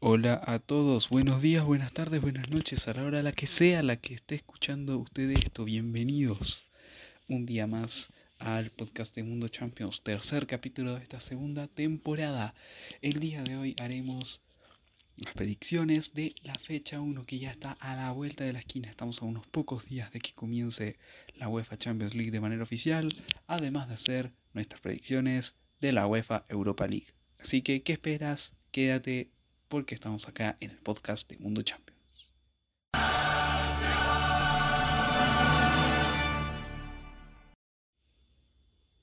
Hola a todos, buenos días, buenas tardes, buenas noches, a la hora la que sea la que esté escuchando usted esto, bienvenidos un día más al podcast de Mundo Champions, tercer capítulo de esta segunda temporada. El día de hoy haremos las predicciones de la fecha 1 que ya está a la vuelta de la esquina. Estamos a unos pocos días de que comience la UEFA Champions League de manera oficial, además de hacer nuestras predicciones de la UEFA Europa League. Así que, ¿qué esperas? Quédate porque estamos acá en el podcast de Mundo Champions.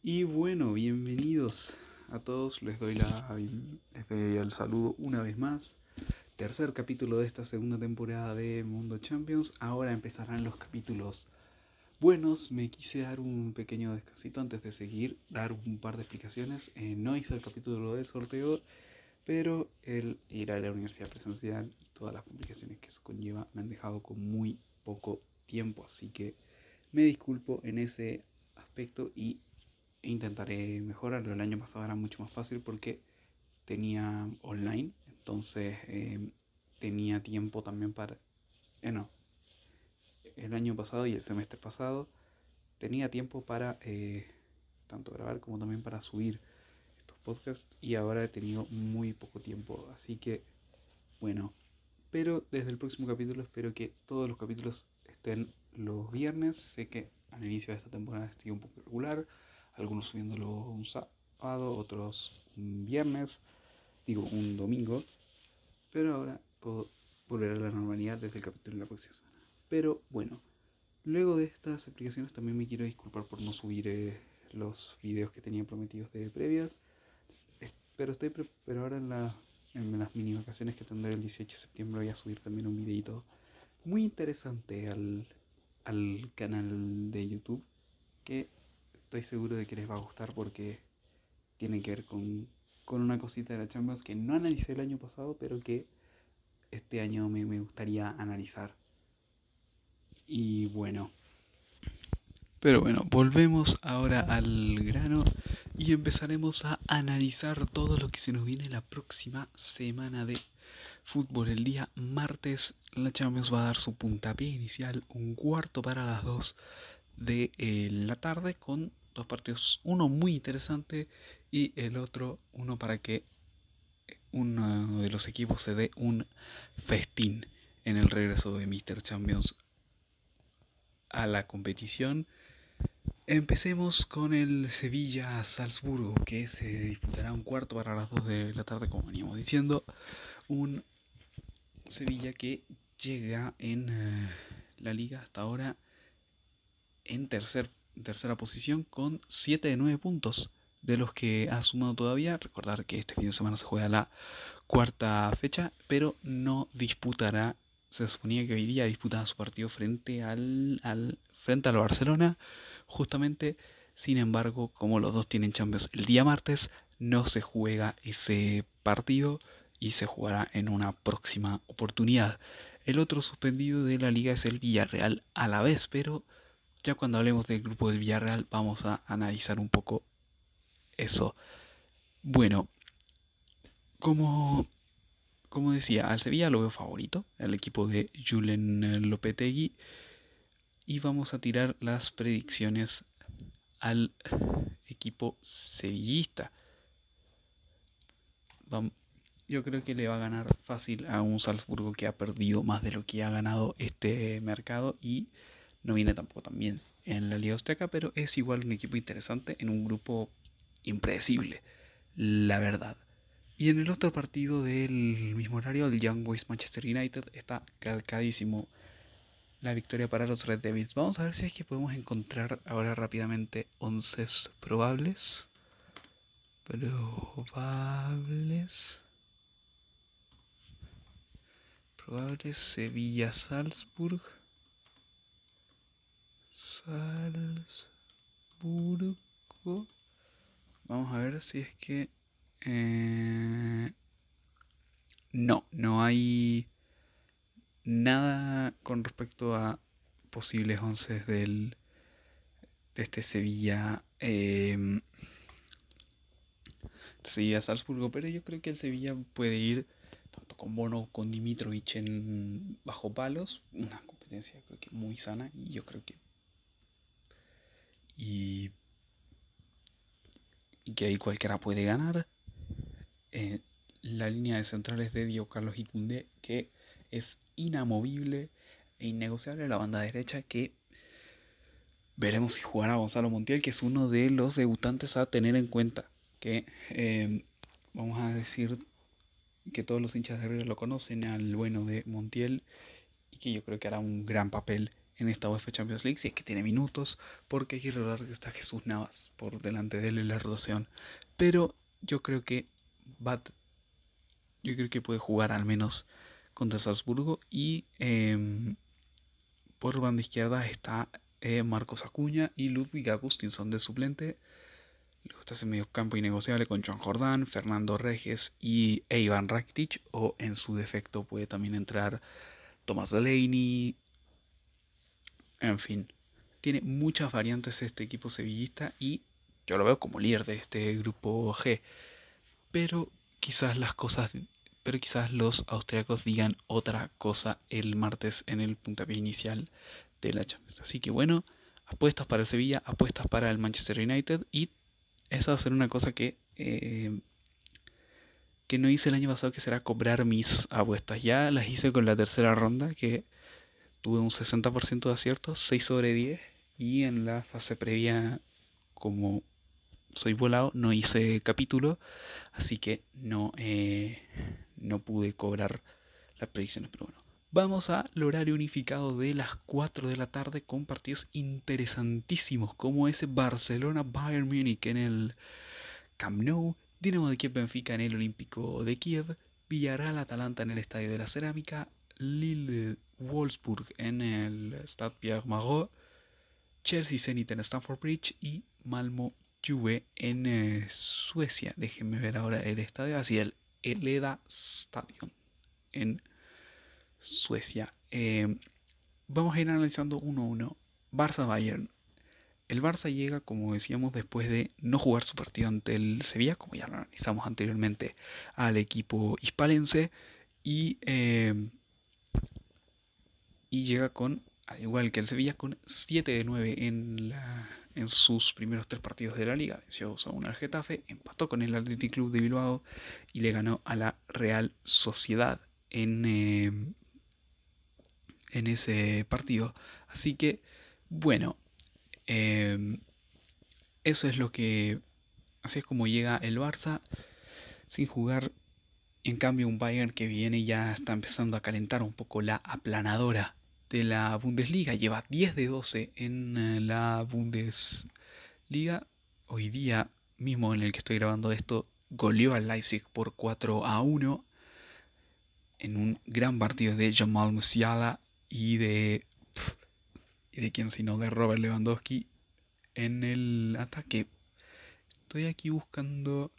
Y bueno, bienvenidos a todos, les doy, el saludo una vez más. Tercer capítulo de esta segunda temporada de Mundo Champions. Ahora empezarán los capítulos buenos. Me quise dar un pequeño descansito antes de seguir, dar un par de explicaciones. Eh, no hice el capítulo del sorteo pero el ir a la universidad presencial y todas las complicaciones que eso conlleva me han dejado con muy poco tiempo, así que me disculpo en ese aspecto y intentaré mejorarlo. El año pasado era mucho más fácil porque tenía online, entonces em, tenía tiempo también para... Eh, no, el año pasado y el semestre pasado tenía tiempo para eh, tanto grabar como también para subir podcast y ahora he tenido muy poco tiempo, así que bueno, pero desde el próximo capítulo espero que todos los capítulos estén los viernes, sé que al inicio de esta temporada estoy un poco regular, algunos subiéndolo un sábado, otros un viernes, digo un domingo, pero ahora todo volverá a la normalidad desde el capítulo de la próxima semana. Pero bueno, luego de estas explicaciones también me quiero disculpar por no subir eh, los videos que tenía prometidos de previas. Pero estoy pero ahora en, la, en las mini vacaciones que tendré el 18 de septiembre voy a subir también un videito muy interesante al, al canal de YouTube que estoy seguro de que les va a gustar porque tiene que ver con, con una cosita de la Champions que no analicé el año pasado, pero que este año me, me gustaría analizar. Y bueno. Pero bueno, volvemos ahora al grano y empezaremos a analizar todo lo que se nos viene la próxima semana de fútbol. El día martes la Champions va a dar su puntapié inicial, un cuarto para las 2 de eh, la tarde con dos partidos, uno muy interesante y el otro uno para que uno de los equipos se dé un festín en el regreso de Mr. Champions a la competición. Empecemos con el Sevilla-Salzburgo, que se disputará un cuarto para las 2 de la tarde, como veníamos diciendo. Un Sevilla que llega en eh, la liga hasta ahora en tercer, tercera posición con 7 de 9 puntos de los que ha sumado todavía. Recordar que este fin de semana se juega la cuarta fecha, pero no disputará. Se suponía que hoy día disputaba su partido frente al, al, frente al Barcelona Justamente, sin embargo, como los dos tienen Champions el día martes, no se juega ese partido y se jugará en una próxima oportunidad. El otro suspendido de la liga es el Villarreal a la vez, pero ya cuando hablemos del grupo del Villarreal vamos a analizar un poco eso. Bueno, como, como decía, al Sevilla lo veo favorito, el equipo de Julen Lopetegui y vamos a tirar las predicciones al equipo sevillista. Yo creo que le va a ganar fácil a un Salzburgo que ha perdido más de lo que ha ganado este mercado y no viene tampoco tan bien en la Liga Austriaca, pero es igual un equipo interesante en un grupo impredecible, la verdad. Y en el otro partido del mismo horario, el Young Boys Manchester United está calcadísimo la victoria para los Red Devils. Vamos a ver si es que podemos encontrar ahora rápidamente 11 probables. Probables. Probables Sevilla Salzburg. Salzburgo. Vamos a ver si es que... Eh, no, no hay nada con respecto a posibles once del de este Sevilla eh, Sevilla Salzburgo pero yo creo que el Sevilla puede ir tanto con Bono, con Dimitrovich en bajo palos, una competencia creo que muy sana y yo creo que y, que ahí cualquiera puede ganar. Eh, la línea de centrales de Diego Carlos Icunde que es inamovible e innegociable la banda derecha que veremos si jugará Gonzalo Montiel, que es uno de los debutantes a tener en cuenta. Que eh, vamos a decir que todos los hinchas de River lo conocen, al bueno de Montiel, y que yo creo que hará un gran papel en esta UEFA Champions League, si es que tiene minutos, porque hay que recordar que está Jesús Navas por delante de él en la rotación. Pero yo creo que Bat, yo creo que puede jugar al menos contra Salzburgo y em, por banda izquierda está eh, Marcos Acuña y Ludwig Agustinson de suplente. Luego está ese medio campo innegociable con John Jordán, Fernando Reges y Ivan Rakitic. O en su defecto puede también entrar Thomas Delaney. En fin, tiene muchas variantes este equipo sevillista y yo lo veo como líder de este grupo G. Pero quizás las cosas, pero quizás los austriacos digan otra cosa el martes en el puntapié inicial de la Champions. Así que bueno, apuestas para el Sevilla, apuestas para el Manchester United y esa va a ser una cosa que eh, que no hice el año pasado que será cobrar mis apuestas. Ya las hice con la tercera ronda que tuve un 60% de aciertos, 6 sobre 10 y en la fase previa como soy volado no hice capítulo así que no eh, no pude cobrar las predicciones pero bueno. Vamos al horario unificado de las 4 de la tarde con partidos interesantísimos como ese Barcelona Bayern Múnich en el Camp Nou, Dinamo de Kiev Benfica en el Olímpico de Kiev, Villarreal Atalanta en el Estadio de la Cerámica, Lille Wolfsburg en el Stade Pierre Magot, Chelsea Zenit en Stamford Bridge y Malmo En eh, Suecia. Déjenme ver ahora el estadio, así el Eleda Stadion en Suecia. Eh, vamos a ir analizando uno a uno. Barça-Bayern. El Barça llega, como decíamos, después de no jugar su partido ante el Sevilla, como ya lo analizamos anteriormente, al equipo hispalense. Y, eh, y llega con, al igual que el Sevilla, con 7 de 9 en, la, en sus primeros tres partidos de la liga. Venció 2 a 1 al Getafe, empató con el Athletic Club de Bilbao y le ganó a la Real Sociedad en, eh, en ese partido. Así que, bueno, em, eso es lo que... Así es como llega el Barça sin jugar. En cambio, un Bayern que viene ya está empezando a calentar un poco la aplanadora de la Bundesliga. Lleva 10 de 12 en eh, la Bundesliga. Hoy día mismo en el que estoy grabando esto, goleó al Leipzig por 4 a 1 en un gran partido de Jamal Musiala y de. ¿Y de quién sino? De Robert Lewandowski en el ataque. Estoy aquí buscando.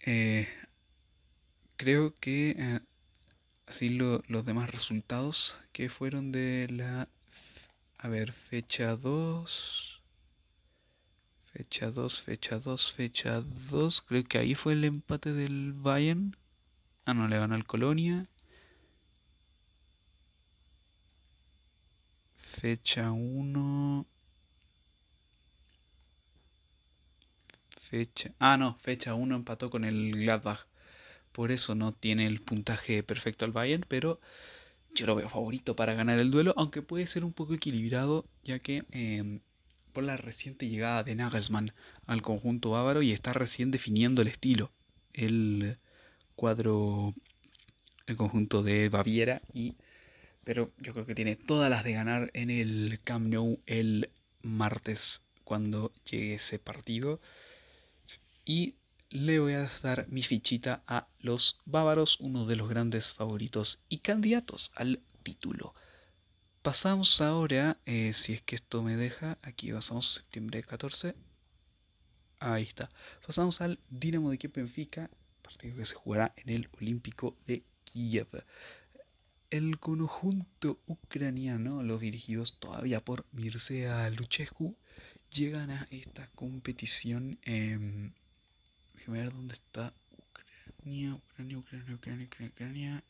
Eh, creo que eh, así los demás resultados que fueron de la. A ver, fecha 2. Fecha 2, fecha 2, fecha 2. Creo que ahí fue el empate del Bayern. Ah, no, le ganó al Colonia. Fecha 1. Fecha. Ah, no, fecha 1 empató con el Gladbach. Por eso no tiene el puntaje perfecto al Bayern, pero yo lo veo favorito para ganar el duelo, aunque puede ser un poco equilibrado, ya que em, por la reciente llegada de Nagelsmann al conjunto bávaro y está recién definiendo el estilo. El cuadro, el conjunto de Baviera, y, pero yo creo que tiene todas las de ganar en el Camp el martes cuando llegue ese partido. Y le voy a dar mi fichita a los bávaros, uno de los grandes favoritos y candidatos al título. Pasamos ahora, eh, si es que esto me deja, aquí pasamos septiembre 14. Ahí está. Pasamos al Dinamo de Kiev Benfica, partido que se jugará en el Olímpico de Kiev. El conjunto ucraniano, los dirigidos todavía por Mircea Luchescu, llegan a esta competición em, Déjame ver dónde está Ucrania, Ucrania, Ucrania, Ucrania, Ucrania,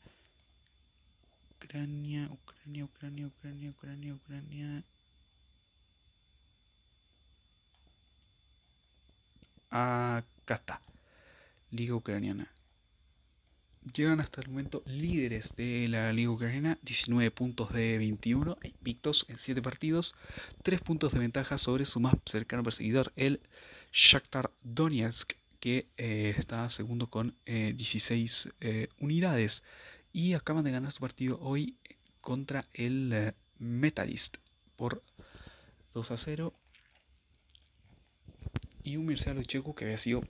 Ucrania, Ucrania, Ucrania, Ucrania, Ucrania, Ucrania. Acá está. Liga Ucraniana. Llegan hasta el momento líderes de la Liga Ucraniana, 19 puntos de 21, invictos en 7 partidos, 3 puntos de ventaja sobre su más cercano perseguidor, el Shakhtar Donetsk, que eh, está segundo con 16 eh, eh, unidades. Y acaban de ganar su partido hoy contra el Metalist por 2 a 0. Y un Mircea Checo que había sido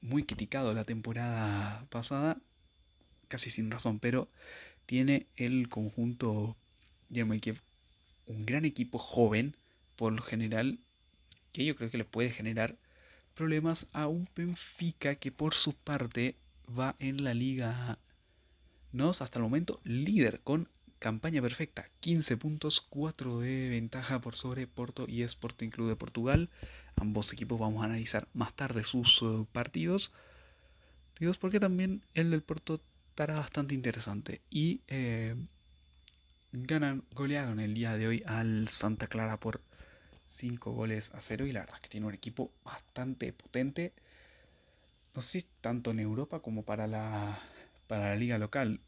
muy criticado la temporada pasada, casi sin razón, pero tiene el conjunto de un gran equipo joven, por lo general, que yo creo que le puede generar problemas a un Benfica que por su parte va en la Liga NOS hasta el momento líder con campaña perfecta, 15 puntos, 4 de ventaja por sobre Porto y Sporting Club de Portugal. Ambos equipos vamos a analizar más tarde sus uh, partidos. Porque también el del Porto estará bastante interesante. Y eh, ganan, golearon el día de hoy al Santa Clara por 5 goles a 0 y la verdad es que tiene un equipo bastante potente. No sé tanto en Europa como para la, para la liga local.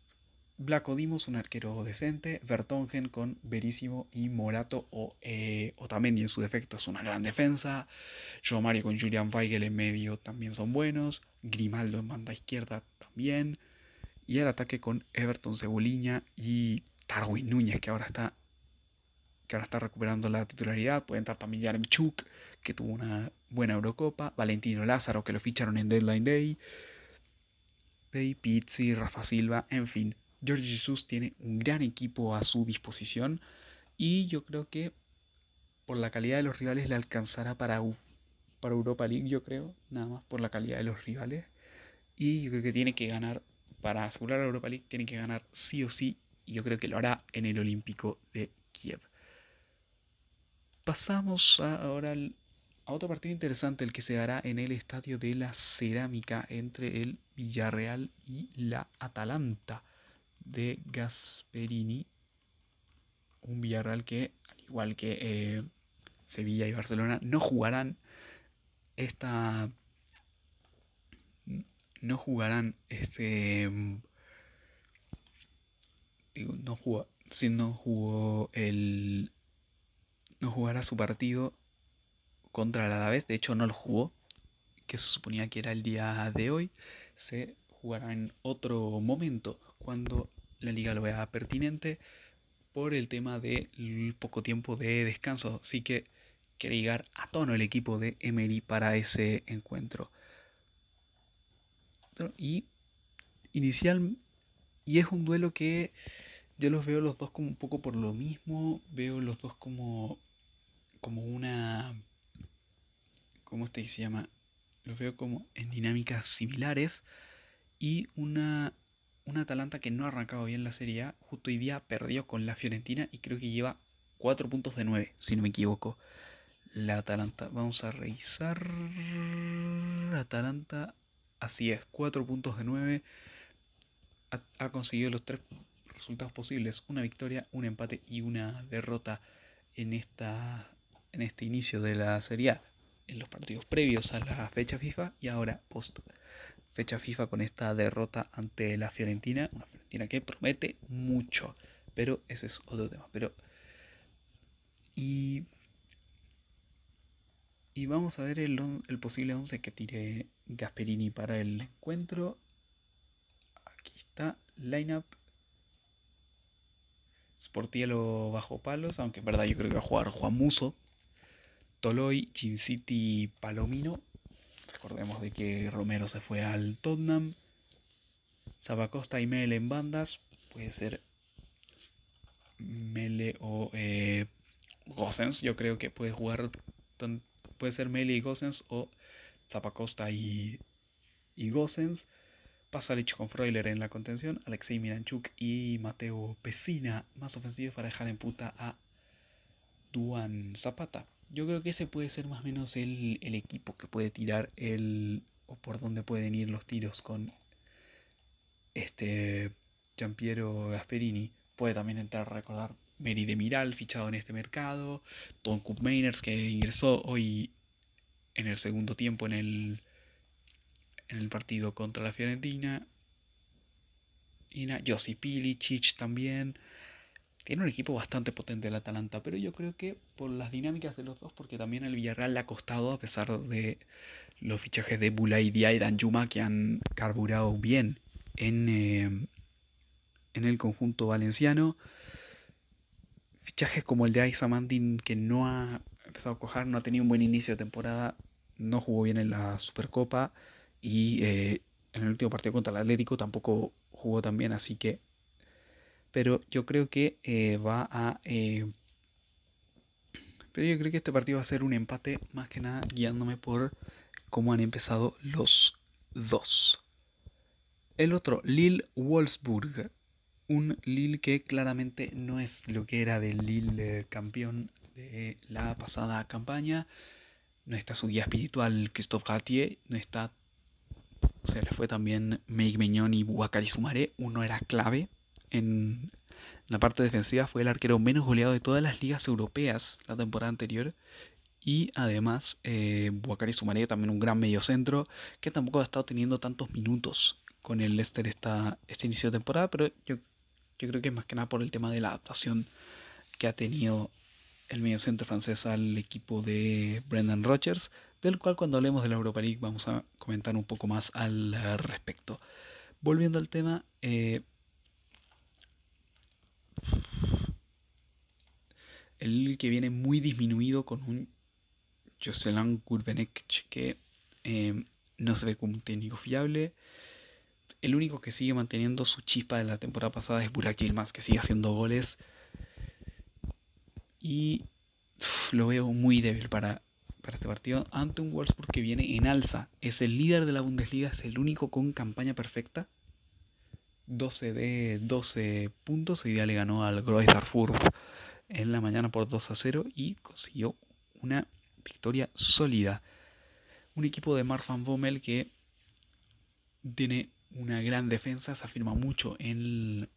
Black Dimos, un arquero decente. Vertongen con Verísimo y Morato o eh, Otamendi en su defecto es una gran defensa. Joe Mario con Julian Weigel en medio también son buenos. Grimaldo en banda izquierda también. Y el ataque con Everton Cebolinha y Darwin Núñez que ahora está que ahora está recuperando la titularidad. Puede entrar también Yaremchuk, que tuvo una buena Eurocopa. Valentino Lázaro, que lo ficharon en Deadline Day. Day Pizzi, Rafa Silva, en fin. George Jesus tiene un gran equipo a su disposición. Y yo creo que por la calidad de los rivales le alcanzará para, para Europa League, yo creo. Nada más por la calidad de los rivales. Y yo creo que tiene que ganar, para asegurar la Europa League, tiene que ganar sí o sí. Y yo creo que lo hará en el Olímpico de Kiev. Pasamos ahora a otro partido interesante, el que se dará en el Estadio de la Cerámica entre el Villarreal y la Atalanta de Gasperini. Un Villarreal que, al igual que eh, Sevilla y Barcelona, no jugarán esta. No jugarán este. no jugó. Si no jugó el no jugará su partido contra el Alavés, de hecho no lo jugó, que se suponía que era el día de hoy, se jugará en otro momento, cuando la liga lo vea pertinente, por el tema del poco tiempo de descanso, así que quiere llegar a tono el equipo de Emery para ese encuentro. Y inicial y es un duelo que yo los veo los dos como un poco por lo mismo, veo los dos como como una... ¿Cómo este se llama? Los veo como en dinámicas similares y una, una Atalanta que no ha arrancado bien la Serie A. Justo hoy día perdió con la Fiorentina y creo que lleva 4 puntos de 9, si no me equivoco. La Atalanta, vamos a revisar. Atalanta, así es, 4 puntos de 9. Ha, ha conseguido los tres resultados posibles: una victoria, un empate y una derrota en esta en este inicio de la Serie A, en los partidos previos a la fecha FIFA y ahora post fecha FIFA con esta derrota ante la Fiorentina, una Fiorentina que promete mucho, pero ese es otro tema. Pero y y vamos a ver el, posible 11 que tire Gasperini para el encuentro. Aquí está, lineup. Sportielo bajo palos, aunque en verdad yo creo que va a jugar Juan Muso, Toloy, City, Palomino. Recordemos de que Romero se fue al Tottenham. Zabacosta y Mele en bandas. Puede ser Mele o eh, Gossens. Yo creo que puede jugar. Puede ser Mele y Gossens o Zapacosta y, y Gossens. Pasarich con Freuler en la contención. Alexei Miranchuk y Mateo Pesina más ofensivos para dejar en puta a Duan Zapata. Yo creo que ese puede ser más o menos el, equipo que puede tirar el o por dónde pueden ir los tiros con este Giampiero Gasperini. Puede también entrar a recordar Mary de Miral, fichado en este mercado. Tom Cook que ingresó hoy en el segundo tiempo en el, en el partido contra la Fiorentina. Y Josi Chich también. Tiene un equipo bastante potente el Atalanta, pero yo creo que por las dinámicas de los dos, porque también al Villarreal le ha costado, a pesar de los fichajes de Bulay Dia y Danjuma, que han carburado bien en, eh, en el conjunto valenciano. Fichajes como el de Mandin que no ha empezado a cojar, no ha tenido un buen inicio de temporada, no jugó bien en la Supercopa y eh, en el último partido contra el Atlético tampoco jugó tan bien, así que... Pero yo creo que eh, va a... Eh, pero yo creo que este partido va a ser un empate más que nada guiándome por cómo han empezado los dos. El otro, Lille Wolfsburg un Lille que claramente no es lo que era del Lille campeón de la pasada campaña. No está su guía espiritual Christophe Gatier, no está. Se le fue también Meig Meñón y Buakari Sumaré. Uno era clave en la parte defensiva, fue el arquero menos goleado de todas las ligas europeas la temporada anterior. Y además, eh, Buakari Sumaré, también un gran mediocentro, que tampoco ha estado teniendo tantos minutos con el Leicester esta, este inicio de temporada, pero yo yo creo que es más que nada por el tema de la adaptación que ha tenido el medio centro francés al equipo de Brendan Rodgers, del cual cuando hablemos de la Europa League vamos a comentar un poco más al respecto. Volviendo al tema, eh, el que viene muy disminuido con un Jocelyn Gurbenek que eh, no se ve como un técnico fiable. El único que sigue manteniendo su chispa de la temporada pasada es Burak Yilmaz, que sigue haciendo goles. Y lo veo muy débil para, para este partido ante un Wolfsburg que viene en alza. Es el líder de la Bundesliga, es el único con campaña perfecta. 12 de 12 puntos. Hoy día le ganó al Greuther en la mañana por 2 a 0 y consiguió una victoria sólida. Un equipo de Mark van Bommel que tiene una gran defensa, se afirma mucho en,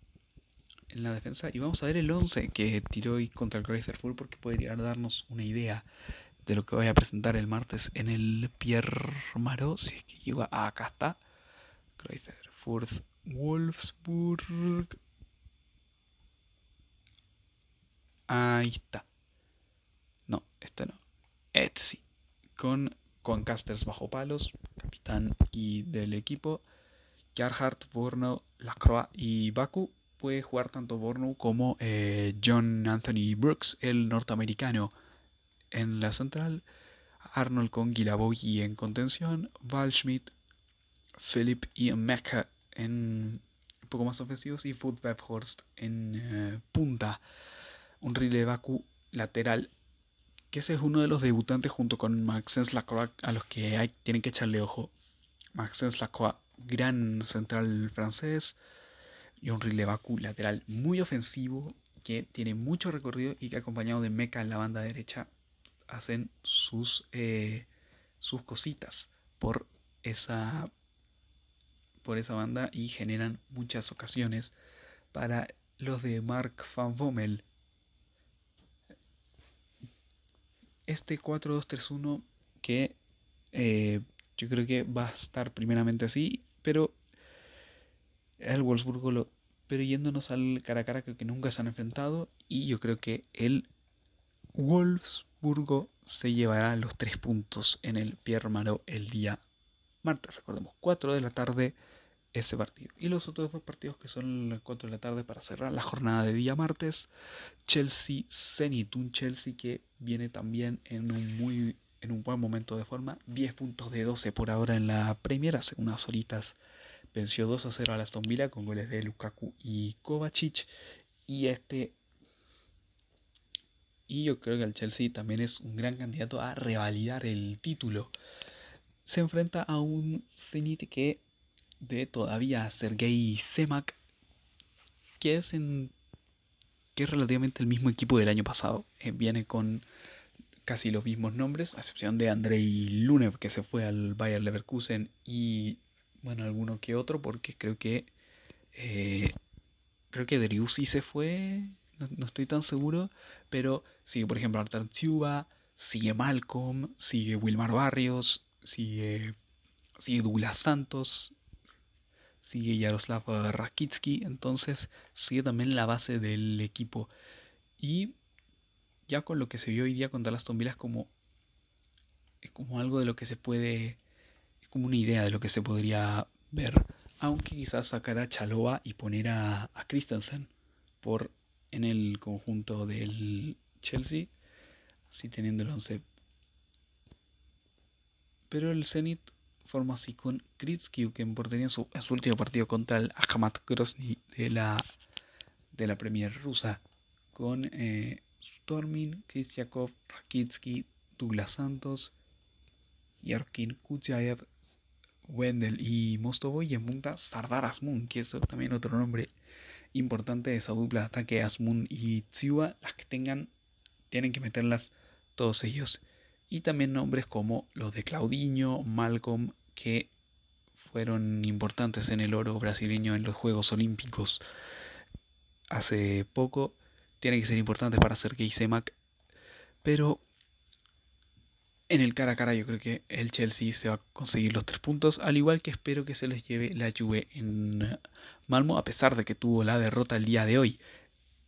en la defensa. Y vamos a ver el 11 que tiró hoy contra el Chrysler porque puede darnos una idea de lo que voy a presentar el martes en el Pierre Marot. Si es que llega acá está. Chrysler Wolfsburg. Ahí está. No, este no. Este sí. Con, con casters bajo palos, capitán y del equipo. Gerhardt, Borno, Lacroix y Baku. Puede jugar tanto Borno como eh, John Anthony Brooks, el norteamericano, en la central. Arnold con Guilaboy en contención. Val Schmidt, Philip y Mecca en un poco más ofensivos. Y Food Horst en eh, punta. Un de Baku lateral que ese es uno de los debutantes junto con Maxence Lacroix a los que hay, tienen que echarle ojo. Maxence Lacroix gran central francés y un Baku lateral muy ofensivo que tiene mucho recorrido y que acompañado de Meca en la banda derecha hacen sus, eh, sus cositas por esa, por esa banda y generan muchas ocasiones para los de Mark Van Bommel. Este 4-2-3-1 que eh, yo creo que va a estar primeramente así pero el Wolfsburgo lo, pero yéndonos al cara a cara creo que nunca se han enfrentado y yo creo que el Wolfsburgo se llevará los tres puntos en el Pierre Marot el día martes, recordemos, 4 de la tarde ese partido. Y los otros dos partidos que son las 4 de la tarde para cerrar la jornada de día martes, Chelsea Zenit, un Chelsea que viene también en un muy en un buen momento de forma. 10 puntos de 12 por ahora en la Premier. Hace unas horitas venció 2 a 0 a Aston Villa con goles de Lukaku y Kovacic. Y este. Y yo creo que el Chelsea también es un gran candidato a revalidar el título. Se enfrenta a un Zenit que de todavía Sergei Semak, que es que es relativamente el mismo equipo del año pasado. Eh, viene con casi los mismos nombres, a excepción de Andrei Lunev, que se fue al Bayer Leverkusen, y bueno, alguno que otro, porque creo que eh, creo que Driussi se fue, no, estoy tan seguro, pero sigue, por ejemplo, Artur Tsuba, sigue Malcolm, sigue Wilmar Barrios, sigue, sigue Douglas Santos, sigue Yaroslav Rakitsky, entonces sigue también la base del equipo. Y ya con lo que se vio hoy día contra las Villa es como, es como algo de lo que se puede, es como una idea de lo que se podría ver, aunque quizás sacar a Chalova y poner a, a Christensen por, en el conjunto del Chelsea, así teniendo el 11. Pero el Zenit forma así con Kritsky, que en portería su, en su último partido contra el Ahmad Grozny de la, de la Premier rusa, con eh, Stormin, Kristiakov, Rakitsky, Douglas Santos, Yarkin Kuchaev, Wendell y Mostovoy y en punta Sardar Asmun, que es también otro nombre importante de esa dupla de ataque Asmun y Tsiuba, las que tengan, tienen que meterlas todos ellos. Y también nombres como los de Claudinho, Malcolm, que fueron importantes en el oro brasileño en los Juegos Olímpicos hace poco. Tienen que ser importantes para que Mac. Pero en el cara a cara yo creo que el Chelsea se va a conseguir los tres puntos. Al igual que espero que se les lleve la Juve en Malmo. A pesar de que tuvo la derrota el día de hoy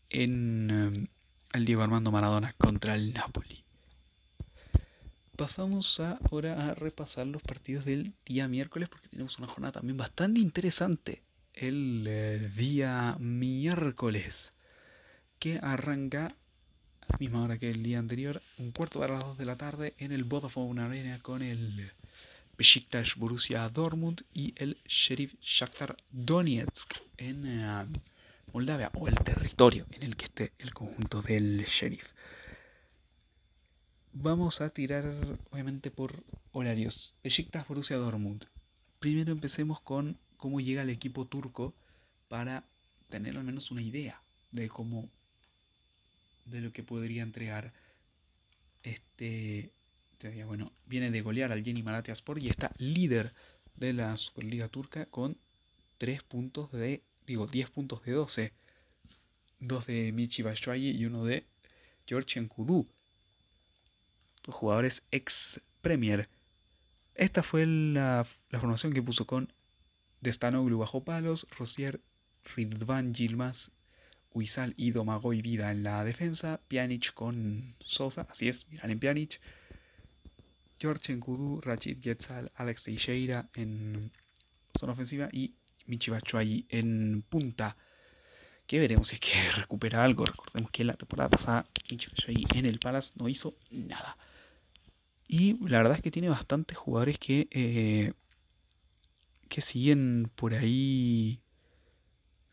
en eh, el Diego Armando Maradona contra el Napoli pasamos ahora a repasar los partidos del día miércoles porque tenemos una jornada también bastante interesante el eh, día miércoles que arranca a la misma hora que el día anterior, un cuarto de las dos de la tarde en el Vodafone Arena con el Besiktas Borussia Dortmund y el Sheriff Shakhtar Donetsk en eh, Moldavia o el territorio en el que esté el conjunto del Sheriff. Vamos a tirar, obviamente, por horarios. Besiktas Borussia Dortmund. Primero empecemos con cómo llega el equipo turco para tener al menos una idea de cómo de lo que podría entregar este bueno viene de golear al Yeni Malatyaspor y está líder de la Superliga turca con 3 puntos de digo 10 puntos de 12 dos de Michi Batshuayi y uno de George Enkudu jugadores ex Premier. Esta fue la, formación que puso con Destanoglu bajo palos, Rosier, Ridvan Gilmas, Huizal y Domagoy Vida en la defensa, Pjanic con Sosa, así es, en Pjanic, George Enkudu, Rachid Getzal, Alex Teixeira en zona ofensiva y Michi Batshuayi en punta. Que veremos si es que recupera algo. Recordemos que la temporada pasada Michi Batshuayi en el Palace no hizo nada. Y la verdad es que tiene bastantes jugadores que, eh, que siguen por ahí.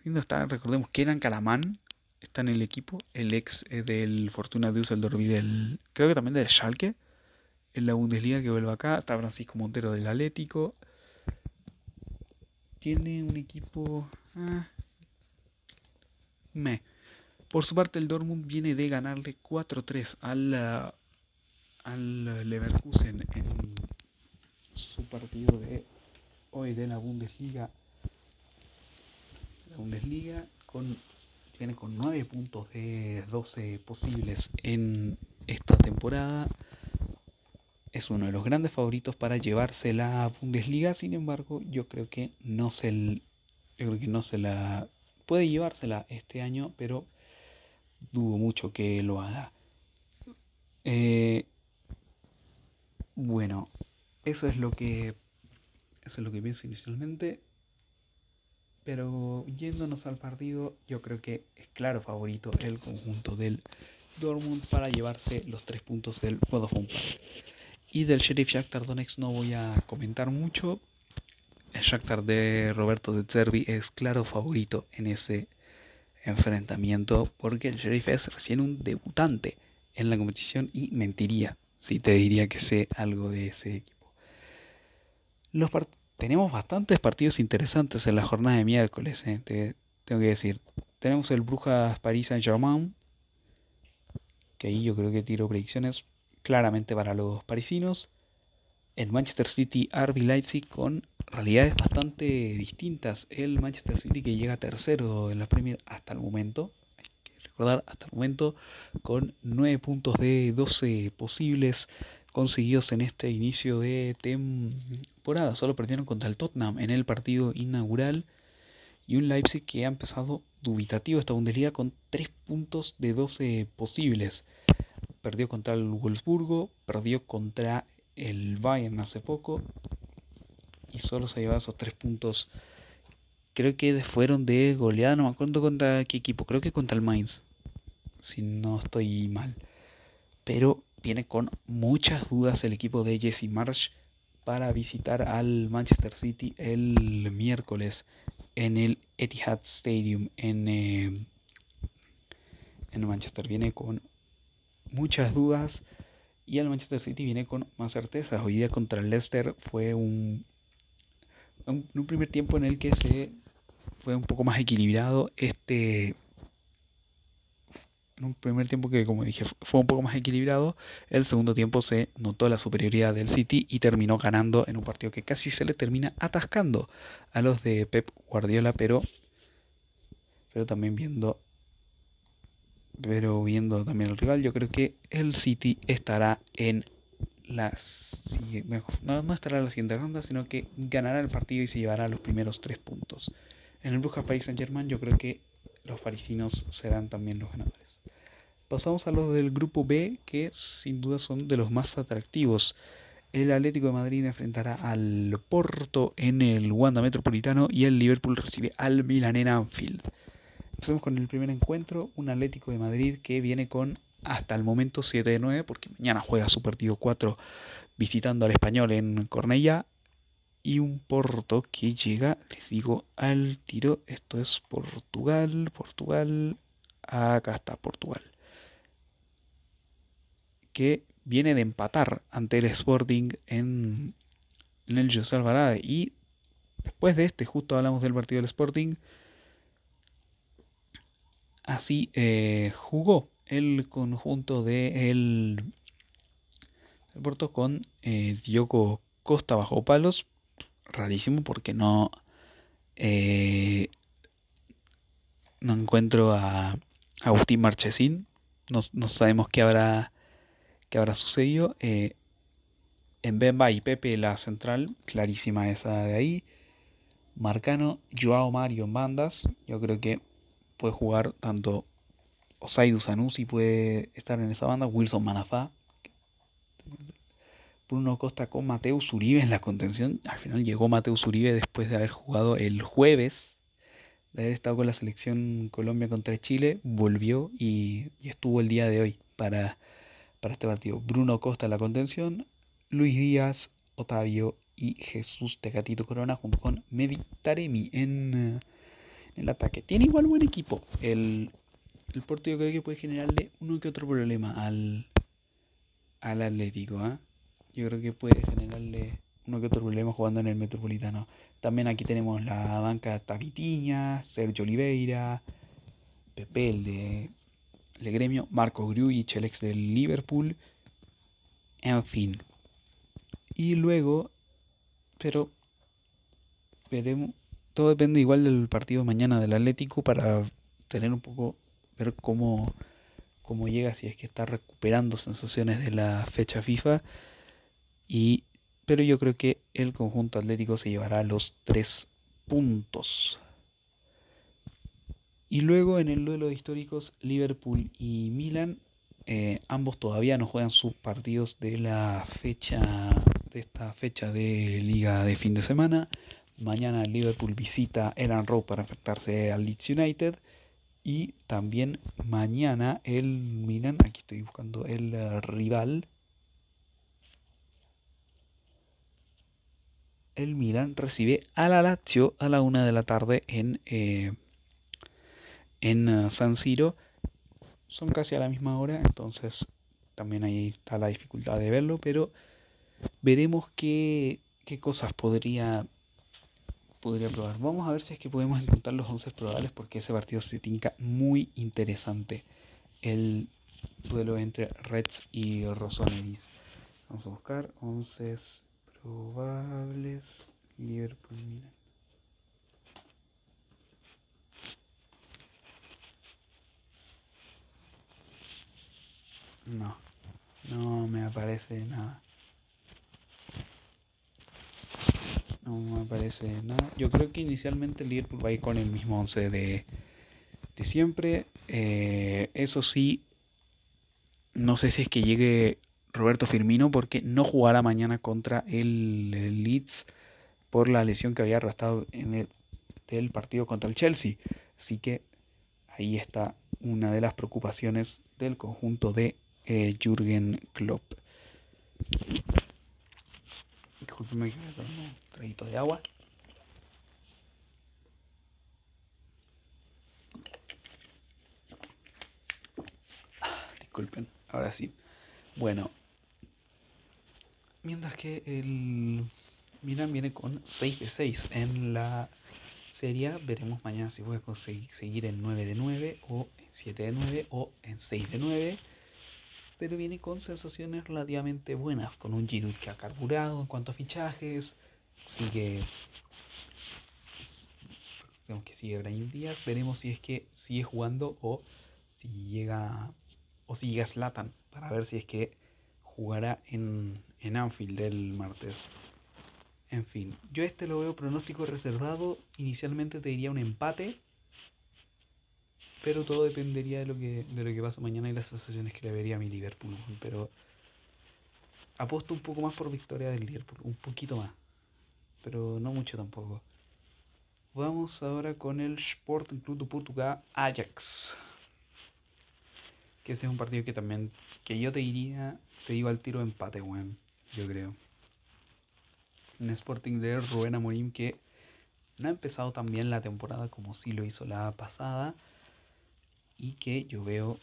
Recordemos que eran Calamán, está en el equipo, el ex eh, del Fortuna Düsseldorf y del. Creo que también del Schalke, en la Bundesliga que vuelve acá. Está Francisco Montero del Atlético. Tiene un equipo. Ah, me. Por su parte, el Dortmund viene de ganarle 4-3 al al Leverkusen en su partido de hoy de la Bundesliga. La Bundesliga con, tiene con 9 puntos de 12 posibles en esta temporada. Es uno de los grandes favoritos para llevarse la Bundesliga, sin embargo, yo creo que no se, yo creo que no se la puede llevársela este año, pero dudo mucho que lo haga. Eh, bueno, eso es lo que eso es lo que pienso inicialmente. Pero yéndonos al partido, yo creo que es claro favorito el conjunto del Dortmund para llevarse los tres puntos del Vodafone Park. Y del Sheriff Shakhtar Donetsk no voy a comentar mucho. El Shakhtar de Roberto de Zerbi es claro favorito en ese enfrentamiento porque el Sheriff es recién un debutante en la competición y mentiría si te diría que sé algo de ese equipo. Tenemos bastantes partidos interesantes en la jornada de miércoles, eh, tengo que decir. Tenemos el Brujas París Saint Germain, que ahí yo creo que tiro predicciones claramente para los parisinos. El Manchester City RB Leipzig con realidades bastante distintas. El Manchester City que llega tercero en la Premier hasta el momento. Recordar, hasta el momento con 9 puntos de 12 posibles conseguidos en este inicio de temporada. Solo perdieron contra el Tottenham en el partido inaugural. Y un Leipzig que ha empezado dubitativo esta Bundesliga con 3 puntos de 12 posibles. Perdió contra el Wolfsburgo, perdió contra el Bayern hace poco y solo se ha llevado esos 3 puntos. Creo que fueron de goleada, no me acuerdo contra qué equipo, creo que contra el Mainz, si no estoy mal. Pero viene con muchas dudas el equipo de Jesse Marsh para visitar al Manchester City el miércoles en el Etihad Stadium en, eh, en Manchester. Viene con muchas dudas y el Manchester City viene con más certeza. Hoy día contra el Leicester fue un, un, un primer tiempo en el que se fue un poco más equilibrado este en un primer tiempo que, como dije, fue un poco más equilibrado. El segundo tiempo se notó la superioridad del City y terminó ganando en un partido que casi se le termina atascando a los de Pep Guardiola, pero, pero también viendo pero viendo también el rival, yo creo que el City estará en la no, no estará en la siguiente ronda, sino que ganará el partido y se llevará los primeros tres puntos. En el Brujas Paris Saint Germain yo creo que los parisinos serán también los ganadores. Pasamos a los del grupo B, que sin duda son de los más atractivos. El Atlético de Madrid enfrentará al Porto en el Wanda Metropolitano y el Liverpool recibe al Milan en Anfield. Empecemos con el primer encuentro, un Atlético de Madrid que viene con hasta el momento 7 de 9, porque mañana juega su partido 4 visitando al español en Cornella. Y un Porto que llega, les digo, al tiro. Esto es Portugal, Portugal. Acá está Portugal que viene de empatar ante el Sporting en, el José Alvarade. Y después de este, justo hablamos del partido del Sporting. Así eh, jugó el conjunto de Porto con eh, Diogo Costa bajo palos. Rarísimo porque no, eh, no encuentro a Agustín Marchesín. No, no sabemos qué habrá que habrá sucedido. Eh, en Bemba y Pepe la central, clarísima esa de ahí. Marcano, Joao Mario en bandas. Yo creo que puede jugar tanto Osaidu Sanusi puede estar en esa banda, Wilson Manafá. Bruno Costa con Mateus Uribe en la contención. Al final llegó Mateus Uribe después de haber jugado el jueves, de haber estado con la selección Colombia contra Chile. Volvió y estuvo el día de hoy para para este partido. Bruno Costa en la contención, Luis Díaz, Otavio y Jesús Tecatito Corona junto con Medi Taremi en, eh, el ataque. Tiene igual buen equipo. El, el Porto yo creo que puede generarle uno que otro problema al, al Atlético. ¿ah? Yo creo que puede generarle uno que otro problema jugando en el Metropolitano. También aquí tenemos la banca Tavitiña, Sergio Oliveira, Pepe, el el gremio, Marco Grujic, el ex del Liverpool, en fin. Y luego, pero veremos, todo depende igual del partido mañana del Atlético para tener un poco, ver cómo, cómo llega, si es que está recuperando sensaciones de la fecha FIFA. Y, pero yo creo que el conjunto atlético se llevará los tres puntos. Y luego en el duelo de históricos, Liverpool y Milan, eh, ambos todavía no juegan sus partidos de la fecha, de esta fecha de liga de fin de semana. Mañana Liverpool visita Elan Road para enfrentarse al Leeds United. Y también mañana el Milan, aquí estoy buscando el eh, rival. El Milan recibe a la Lazio a la una de la tarde en eh, en eh, San Siro son casi a la misma hora, entonces también ahí está la dificultad de verlo, pero veremos qué, qué cosas podría, podría probar. Vamos a ver si es que podemos encontrar los 11 probables porque ese partido se tinca muy interesante. El duelo entre Reds y Rossoneri's. Vamos a buscar 11 probables. Liverpool Milan. No, no me aparece nada. No me aparece nada. Yo creo que inicialmente el Liverpool va a ir con el mismo 11 de, de siempre. Eh, eso sí, no sé si es que llegue Roberto Firmino porque no jugará mañana contra el, Leeds por la lesión que había arrastrado en el del partido contra el Chelsea. Así que ahí está una de las preocupaciones del conjunto de eh, Jürgen Klopp. Disculpenme que me un traguito de agua. Ah, disculpen, ahora sí. Bueno, mientras que el Milan viene con 6 de 6 en la serie, veremos mañana si puede conseguir seguir en 9 de 9 o en 7 de 9 o en 6 de 9 pero viene con sensaciones relativamente buenas, con un Giroud que ha carburado en cuanto a fichajes, sigue vemos que sigue Brahim Díaz, veremos si es que sigue jugando o si llega o si llega Slatan para ver si es que jugará en, en Anfield el martes. En fin, yo este lo veo pronóstico reservado. Inicialmente te diría un empate, pero todo dependería de lo que, de lo que pasa mañana y las sensaciones que le vería a mi Liverpool. Pero apuesto un poco más por victoria del Liverpool, un poquito más, pero no mucho tampoco. Vamos ahora con el Sporting Club de Portugal Ajax. Que ese es un partido que también, que yo te diría, te digo al tiro empate, weón, yo creo. Un Sporting de Rubén Amorim que no ha empezado tan bien la temporada como sí lo hizo la pasada y que yo veo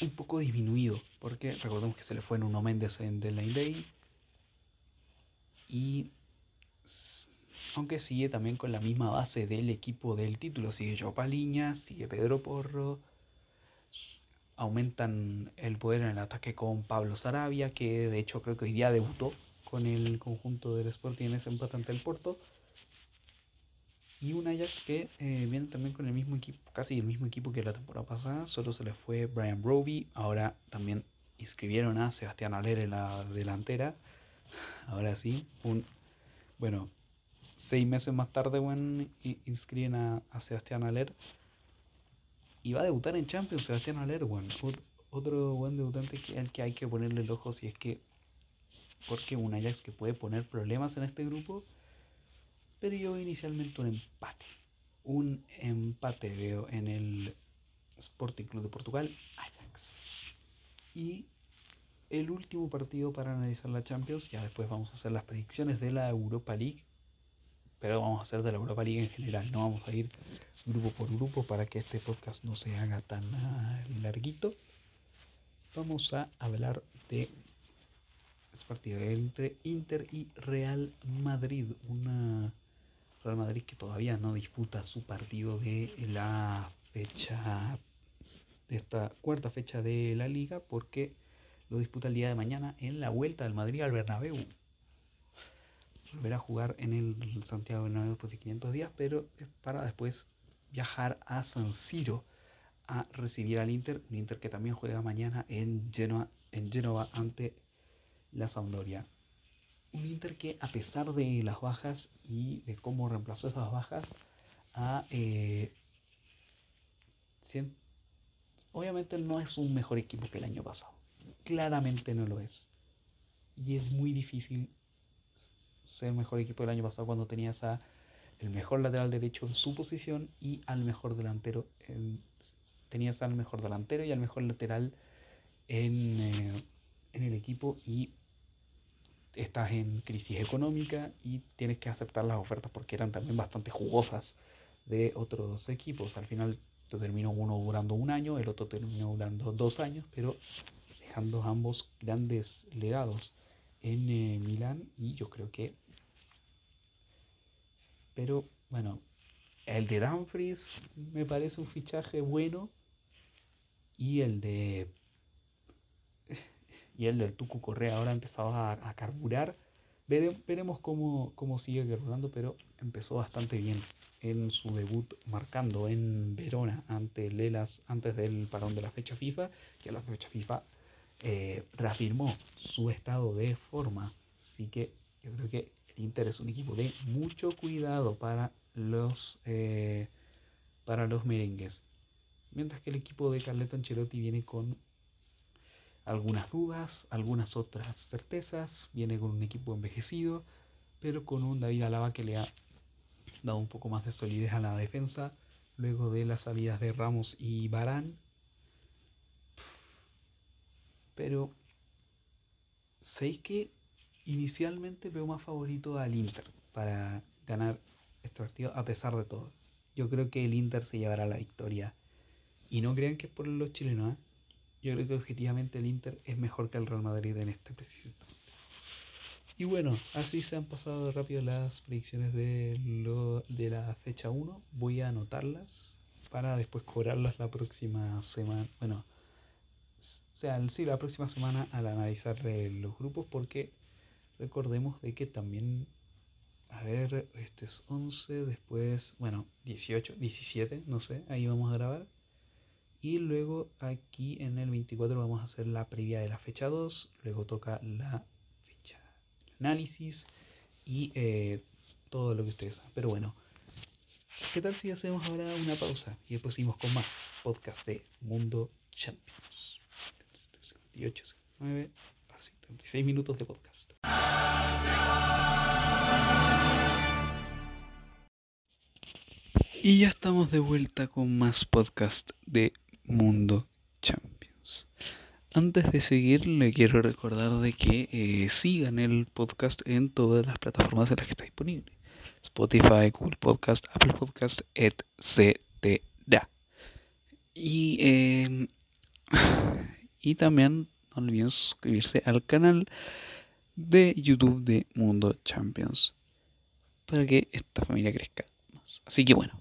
un poco disminuido, porque recordemos que se le fue en Nuno Méndez en The Line Day y aunque sigue también con la misma base del equipo del título, sigue Joe Paliña, sigue Pedro Porro, aumentan el poder en el ataque con Pablo Sarabia, que de hecho creo que hoy día debutó con el conjunto del Sporting en ese empate ante el Porto y un Ajax que eh, viene también con el mismo equipo, casi el mismo equipo que la temporada pasada, solo se le fue Brian Roby, ahora también inscribieron a Sebastián Aller en la delantera, ahora sí, un, bueno, seis meses más tarde bueno, inscriben a, Sebastián Aller y va a debutar en Champions Sebastián Aller, bueno, otro buen debutante que, al que hay que ponerle el ojo si es que, porque un Ajax que puede poner problemas en este grupo, pero yo inicialmente un empate. Un empate veo en el Sporting Club de Portugal, Ajax. Y el último partido para analizar la Champions, ya después vamos a hacer las predicciones de la Europa League, pero vamos a hacer de la Europa League en general, no vamos a ir grupo por grupo para que este podcast no se haga tan ah, larguito. Vamos a hablar de este partido entre Inter y Real Madrid, una Real Madrid que todavía no disputa su partido de la fecha de esta cuarta fecha de la liga porque lo disputa el día de mañana en la vuelta del Madrid al Bernabéu. Volverá a jugar en el Santiago Bernabéu después de 500 días, pero para después viajar a San Siro a recibir al Inter, un Inter que también juega mañana en Genoa, en Genova ante la Sampdoria un Inter que a pesar de las bajas y de cómo reemplazó esas bajas, eh, obviamente no es un mejor equipo que el año pasado. Claramente no lo es. Y es muy difícil ser mejor equipo del año pasado cuando tenías a el mejor lateral derecho en su posición y al mejor delantero. tenías al mejor delantero y al mejor lateral en, eh, en el equipo y estás en crisis económica y tienes que aceptar las ofertas porque eran también bastante jugosas de otros equipos. Al final te terminó uno durando un año, el otro terminó durando dos años, pero dejando ambos grandes legados en eh, Milán y yo creo que... Pero bueno, el de Dumfries me parece un fichaje bueno y el de y el del Tucu Correa ahora ha empezado a, carburar. veremos cómo, cómo sigue carburando, pero empezó bastante bien en su debut marcando en Verona ante Lelas antes del parón de la fecha FIFA, que la fecha FIFA eh, reafirmó su estado de forma. Así que yo creo que el Inter es un equipo de mucho cuidado para los, eh, para los merengues. Mientras que el equipo de Carleto Ancelotti viene con algunas dudas, algunas otras certezas, viene con un equipo envejecido, pero con un David Alaba que le ha dado un poco más de solidez a la defensa, luego de las salidas de Ramos y Barán. Pero, ¿sabéis que inicialmente veo más favorito al Inter para ganar este partido a pesar de todo? Yo creo que el Inter se llevará la victoria. Y no crean que es por los chilenos, ¿eh? Yo creo que objetivamente el Inter es mejor que el Real Madrid en este preciso Y bueno, así se han pasado rápido las predicciones de, lo, de la fecha 1. Voy a anotarlas para después cobrarlas la próxima semana. Bueno, o sea, sí, la próxima semana al analizar los grupos porque recordemos de que también, a ver, este es 11, después, bueno, 18, 17, no sé, ahí vamos a grabar. Y luego aquí en el 24 vamos a hacer la previa de la fecha 2. Luego toca la fecha, análisis y eh, todo lo que ustedes saben. Pero bueno, ¿qué tal si hacemos ahora una pausa y después seguimos con más podcast de Mundo Champions? 58, 9, 36 minutos de podcast. Y ya estamos de vuelta con más podcast de Mundo Champions. Antes de seguir, le quiero recordar de que eh, sigan el podcast en todas las plataformas en las que está disponible. Spotify, Google Podcast, Apple Podcast, etc. Y, em, y también no olviden suscribirse al canal de YouTube de Mundo Champions para que esta familia crezca más. Así que bueno,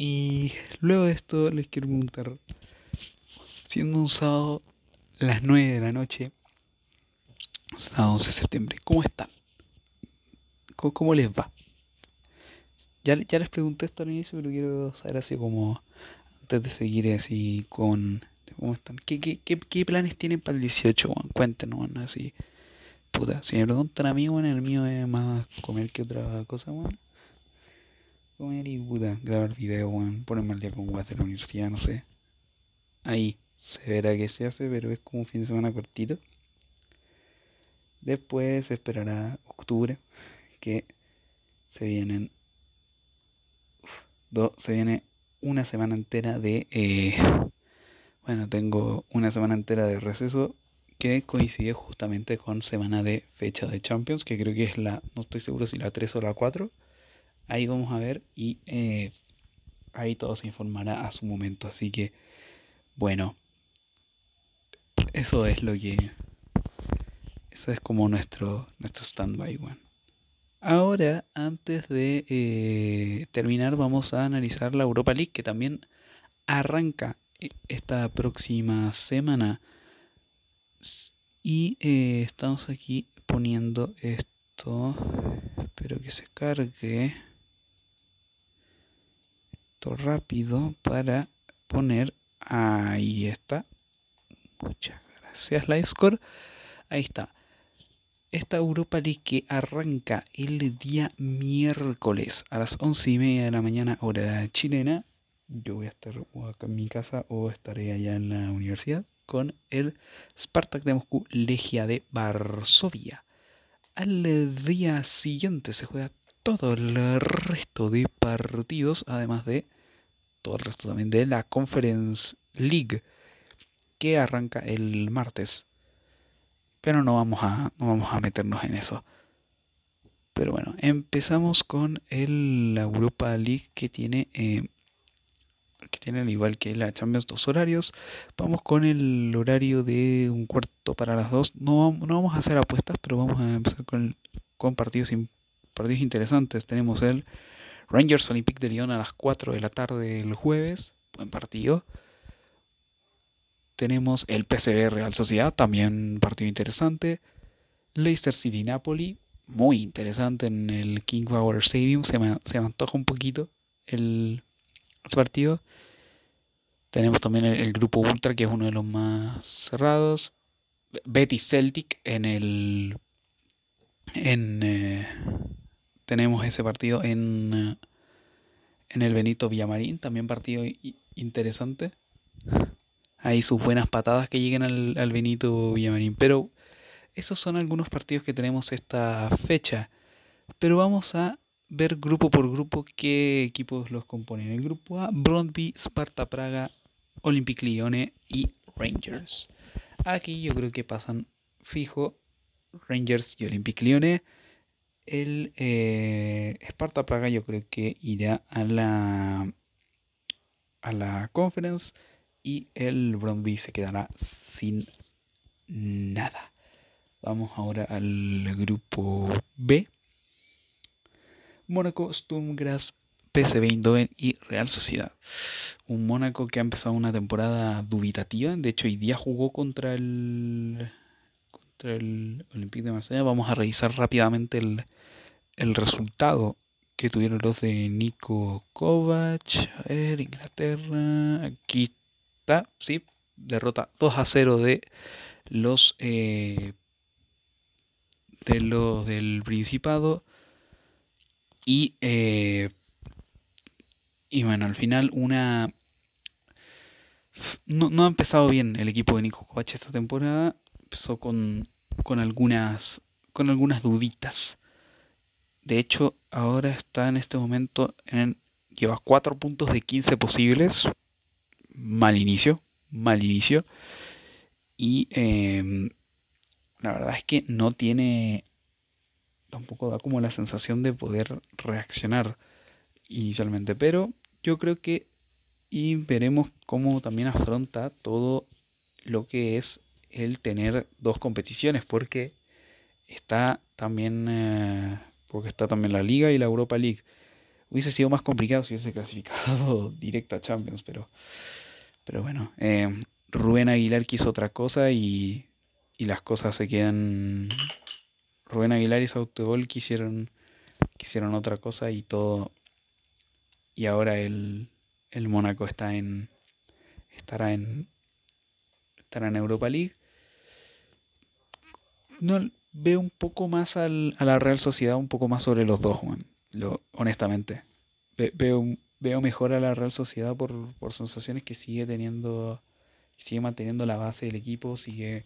y luego de esto les quiero preguntar, siendo un sábado las 9 de la noche, sábado 11 de septiembre, ¿cómo están? ¿Cómo, les va? Ya, ya les pregunté esto al inicio, pero quiero saber así como, antes de seguir así con... ¿Cómo están? ¿Qué, qué, qué, planes tienen para el 18? Cuéntenos, así. Puta, si me preguntan a mí, bueno, el mío es más comer que otra cosa, bueno comer y puta, grabar video, weón, ponerme al día con guas de la universidad, no sé. Ahí se verá que se hace, pero es como un fin de semana cortito. Después se esperará octubre, que se vienen. se viene una semana entera de. Eh, bueno, tengo una semana entera de receso que coincide justamente con semana de fecha de Champions, que creo que es la. No estoy seguro si la 3 o la 4 Ahí vamos a ver y eh, ahí todo se informará a su momento. Así que, bueno, eso es lo que... Eso es como nuestro, nuestro stand-by. Ahora, antes de eh, terminar, vamos a analizar la Europa League, que también arranca eh, esta próxima semana. Y estamos aquí poniendo esto. Espero que se cargue rápido para poner ahí está. Muchas gracias Livescore. Ahí está. Esta Europa League que arranca el día miércoles a las once y media de la mañana hora chilena. Yo voy a estar acá en mi casa o estaré allá en la universidad con el Spartak de Moscú Legia de Varsovia. Al día siguiente se juega todo el resto de partidos, además de todo el resto también de la Conference League, que arranca el martes. Pero no vamos a, no vamos a meternos en eso. Pero bueno, empezamos con el, la Europa League que tiene, eh, que tiene al igual que la Champions dos horarios. Vamos con el horario de un cuarto para las dos. No, no vamos a hacer apuestas, pero vamos a empezar con, con partidos importantes partidos interesantes. Tenemos el Rangers Olympique de Lyon a las 4 de la tarde el jueves. Buen partido. tenemos el PSV Real Sociedad, también partido interesante. Leicester City Napoli, muy interesante en el King Power Stadium. Se me, se antoja un poquito el, partido. Tenemos también el, grupo Ultra, que es uno de los más cerrados. Betis Celtic en el. En, eh, tenemos ese partido en, en el Benito Villamarín, también partido interesante. Hay sus buenas patadas que lleguen al, al Benito Villamarín. Pero esos son algunos partidos que tenemos esta fecha. Pero vamos a ver grupo por grupo qué equipos los componen. El grupo A, Brondby, Sparta Praga, Olympic Lione y Rangers. Aquí yo creo que pasan fijo Rangers y Olympic Lione. El eh, Sparta Praga yo creo que irá a la a la conference y el Brondby se quedará sin nada. Vamos ahora al grupo B. Mónaco, Sturm Graz, PSV Eindhoven y Real Sociedad. Un Mónaco que ha empezado una temporada dubitativa. De hecho, hoy día jugó contra el contra el Olympique de Marsella. Vamos a revisar rápidamente el, el resultado que tuvieron los de Nico Kovac. A ver, Inglaterra. Aquí está, sí. Derrota 2 a 0 de los eh, de los del Principado. Y, eh, y bueno, al final una... No, ha empezado bien el equipo de Nico Kovac esta temporada. Empezó con, con, algunas, con algunas duditas. De hecho, ahora está en este momento en... Lleva 4 puntos de 15 posibles. Mal inicio. Mal inicio. Y em, la verdad es que no tiene, tampoco da como la sensación de poder reaccionar inicialmente, pero yo creo que y veremos cómo también afronta todo lo que es el tener dos competiciones, porque está también, eh, porque está también la Liga y la Europa League. Hubiese sido más complicado si hubiese clasificado directo a Champions, pero, pero bueno, eh, Rubén Aguilar quiso otra cosa y y las cosas se quedan. Rubén Aguilar y su autogol quisieron, quisieron otra cosa y todo. Y ahora el, el Mónaco está en. estará en. estará en Europa League. No, veo un poco más al, a la Real Sociedad, un poco más sobre los dos. Lo, honestamente. veo, veo mejor a la Real Sociedad por, por sensaciones que sigue teniendo. sigue manteniendo la base del equipo, sigue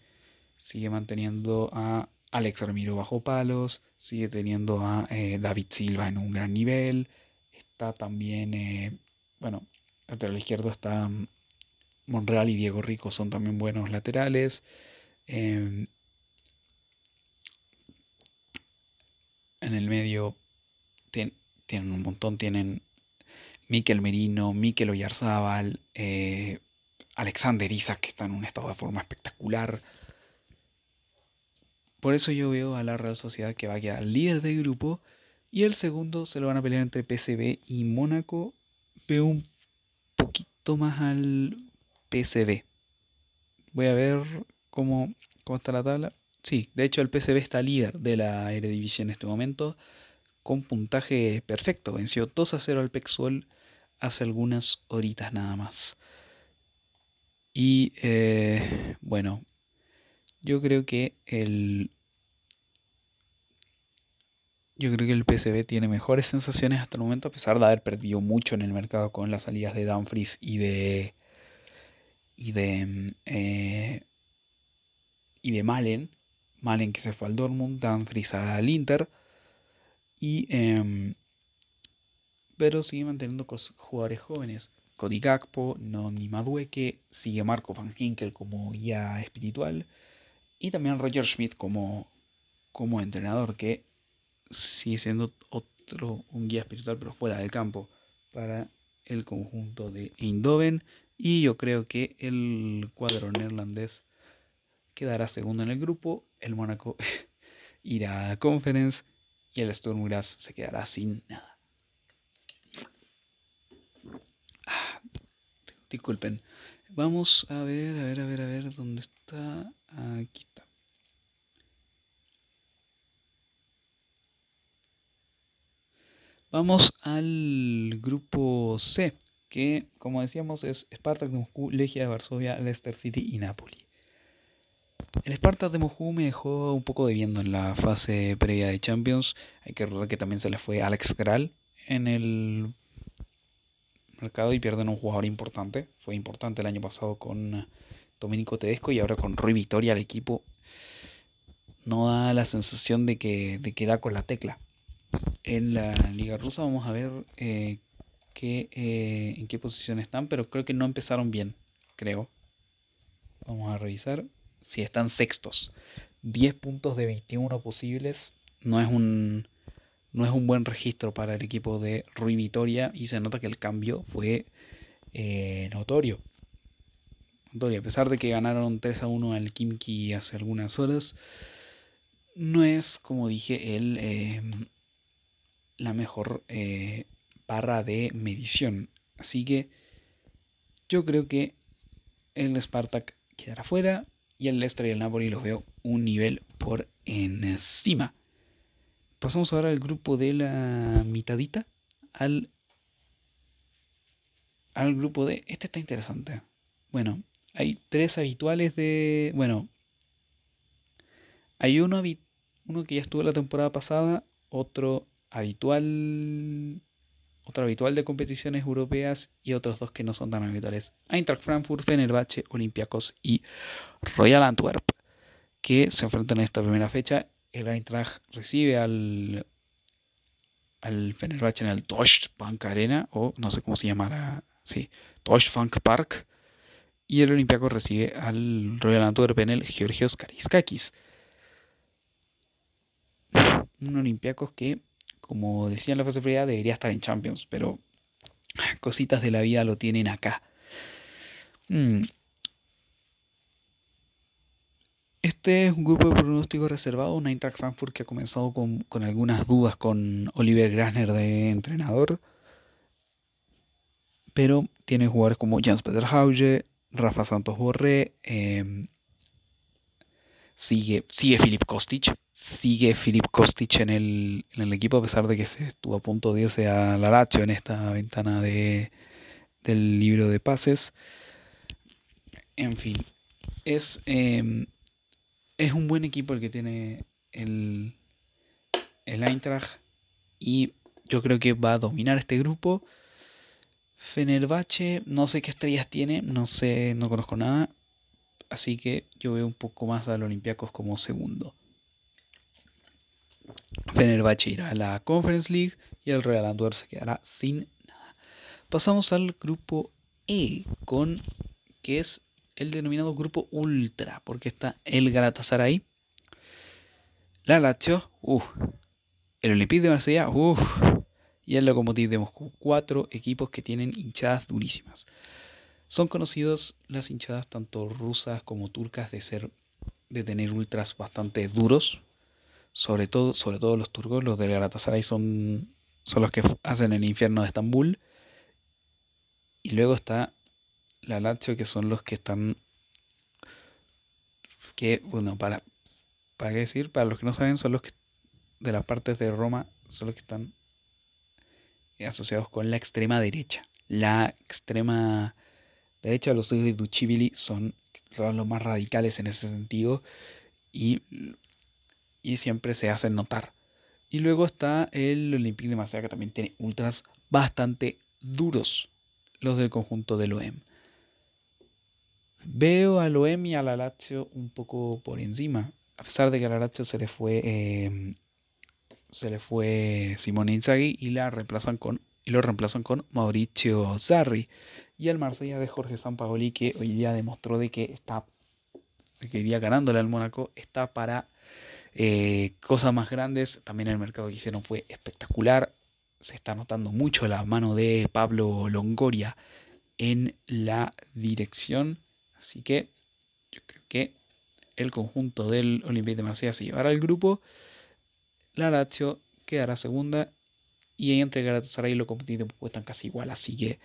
sigue manteniendo a Alex Ramiro bajo palos, sigue teniendo a eh, David Silva en un gran nivel, está también, eh, bueno, lateral izquierdo está mm, Monreal y Diego Rico son también buenos laterales. Em, en el medio tienen un montón, tienen Miquel Merino, Miquel Oyarzábal, eh, Alexander Isaac, que está en un estado de forma espectacular. Por eso yo veo a la Real Sociedad que va a quedar líder de grupo. Y el segundo se lo van a pelear entre PSV y Mónaco. Veo un poquito más al PSV. Voy a ver cómo, cómo está la tabla. Sí, de hecho el PSV está líder de la Eredivisie en este momento. Con puntaje perfecto. Venció 2 a 0 al Pexuel hace algunas horitas nada más. Y eh, bueno, yo creo que el. Yo creo que el PCB tiene mejores sensaciones hasta el momento, a pesar de haber perdido mucho en el mercado con las salidas de Dumfries y de. y de. Eh, y de Malen. Malen que se fue al Dortmund, Dumfries al Inter. Y. Em, pero sigue manteniendo jugadores jóvenes. Cody Gakpo, Noni Madueke, sigue Marco Van Hinkel como guía espiritual y también Roger Schmidt como, como entrenador, que sigue siendo otro, un guía espiritual, pero fuera del campo, para el conjunto de Eindhoven. Y yo creo que el cuadro neerlandés quedará segundo en el grupo, el Mónaco irá a Conference y el Sturm Graz se quedará sin nada. Ah, disculpen, Vamos a ver, a ver, a ver, a ver, ¿dónde está? Aquí está. Vamos al grupo C, que como decíamos es Spartak Moscú, Legia de Varsovia, Leicester City y Napoli. El Spartak de Moscú me dejó un poco debiendo en la fase previa de Champions. Hay que recordar que también se le fue Alex Gral en el mercado y pierden un jugador importante. Fue importante el año pasado con Domenico Tedesco y ahora con Rui Vitoria el equipo no da la sensación de que, de que da con la tecla en la liga rusa. Vamos a ver eh, eh, en qué posición están, pero creo que no empezaron bien, creo. Vamos a revisar. Si están sextos. 10 puntos de 21 posibles. No es un, no es un buen registro para el equipo de Rui Vitoria y se nota que el cambio fue eh, notorio. notorio. A pesar de que ganaron 3 a 1 al Kimki hace algunas horas, no es, como dije, el, la mejor eh, barra de medición. Así que yo creo que el Spartak quedará fuera y el Leicester y el Napoli los veo un nivel por encima. Pasamos ahora al grupo de la mitadita al al grupo de este está interesante. Bueno, hay tres habituales de bueno, hay uno uno que ya estuvo la temporada pasada, otro habitual, otro habitual de competiciones europeas y otros dos que no son tan habituales. Eintracht Frankfurt, Fenerbahce, Olympiacos y Royal Antwerp, que se enfrentan en esta primera fecha. El Eintracht recibe al, al Fenerbahce en el Deutsche Bank Arena, o no sé cómo se llamará, sí, Deutsche Bank Park. Y el Olympiacos recibe al Royal Antwerp en el Georgios Kariskakis. Un Olympiacos que como decía la fase previa, debería estar en Champions, pero cositas de la vida lo tienen acá. Mm. Este es un grupo de pronóstico reservado, un Eintracht Frankfurt que ha comenzado con, algunas dudas con Oliver Grasner de entrenador, pero tiene jugadores como Jans Peter Hauge, Rafa Santos Borré, em, sigue, sigue Filip Kostic, sigue Filip Kostic en el, en el, equipo, a pesar de que se estuvo a punto de irse a la Lazio en esta ventana de, del libro de pases. En fin, es, em, es un buen equipo el que tiene el, el Eintracht y yo creo que va a dominar este grupo. Fenerbahce, no sé qué estrellas tiene, no sé, no conozco nada. Así que yo veo un poco más a los Olympiacos como segundo. Fenerbahce irá a la Conference League y el Real Antwerp se quedará sin nada. Pasamos al grupo E, con que es el denominado grupo Ultra, porque está el Galatasaray, la Lazio, el Olympique de Marsella, y el Lokomotiv de Moscú. Cuatro equipos que tienen hinchadas durísimas. Son conocidos las hinchadas tanto rusas como turcas de ser de tener ultras bastante duros, sobre todo, sobre todo los turcos, los de Galatasaray son, son los que hacen el infierno de Estambul. Y luego está la Lazio, que son los que están. Que, bueno, para, para qué decir, para los que no saben, son los que de las partes de Roma, son los que están asociados con la extrema derecha. La extrema de hecho, los de Duchibili son, los más radicales en ese sentido y, y siempre se hacen notar. Y luego está el Olympique de Marsella que también tiene ultras bastante duros, los del conjunto del OEM. Veo al OEM y a la Lazio un poco por encima, a pesar de que a la Lazio se le fue em, fue Simone Inzaghi y la reemplazan con y lo reemplazan con Mauricio Sarri y el Marsella de Jorge Sampaoli que hoy día demostró de que está que hoy día ganándole al Mónaco está para eh, cosas más grandes. También el mercado que hicieron fue espectacular. Se está notando mucho la mano de Pablo Longoria en la dirección. Así que yo creo que el conjunto del Olympique de Marsella se llevará el grupo. La Lazio quedará segunda y entre Galatasaray y lo competitivo pues están casi igual así que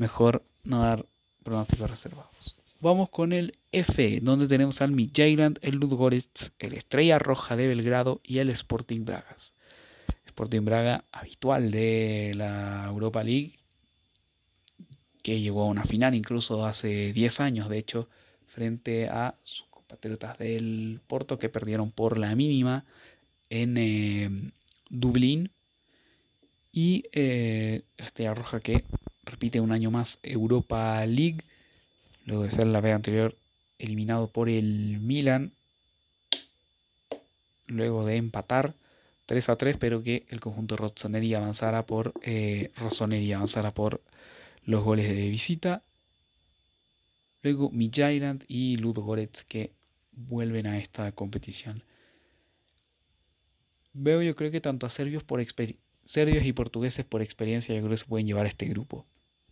mejor no dar pronósticos reservados. Vamos con el F, donde tenemos al Midtjylland, el Ludogorets, el Estrella Roja de Belgrado y el Sporting Bragas. Sporting Braga, habitual de la Europa League, que llegó a una final incluso hace 10 años, de hecho, frente a sus compatriotas del Porto que perdieron por la mínima en eh, Dublín. Y eh, Estrella Roja que repite un año más Europa League, luego de ser la vez anterior eliminado por el Milan, luego de empatar 3 a 3, pero que el conjunto Rossoneri avanzara por eh, avanzara por los goles de visita. Luego Midtjylland y Ludogorets que vuelven a esta competición. Veo yo creo que tanto a serbios, por serbios y portugueses por experiencia yo creo que se pueden llevar este grupo.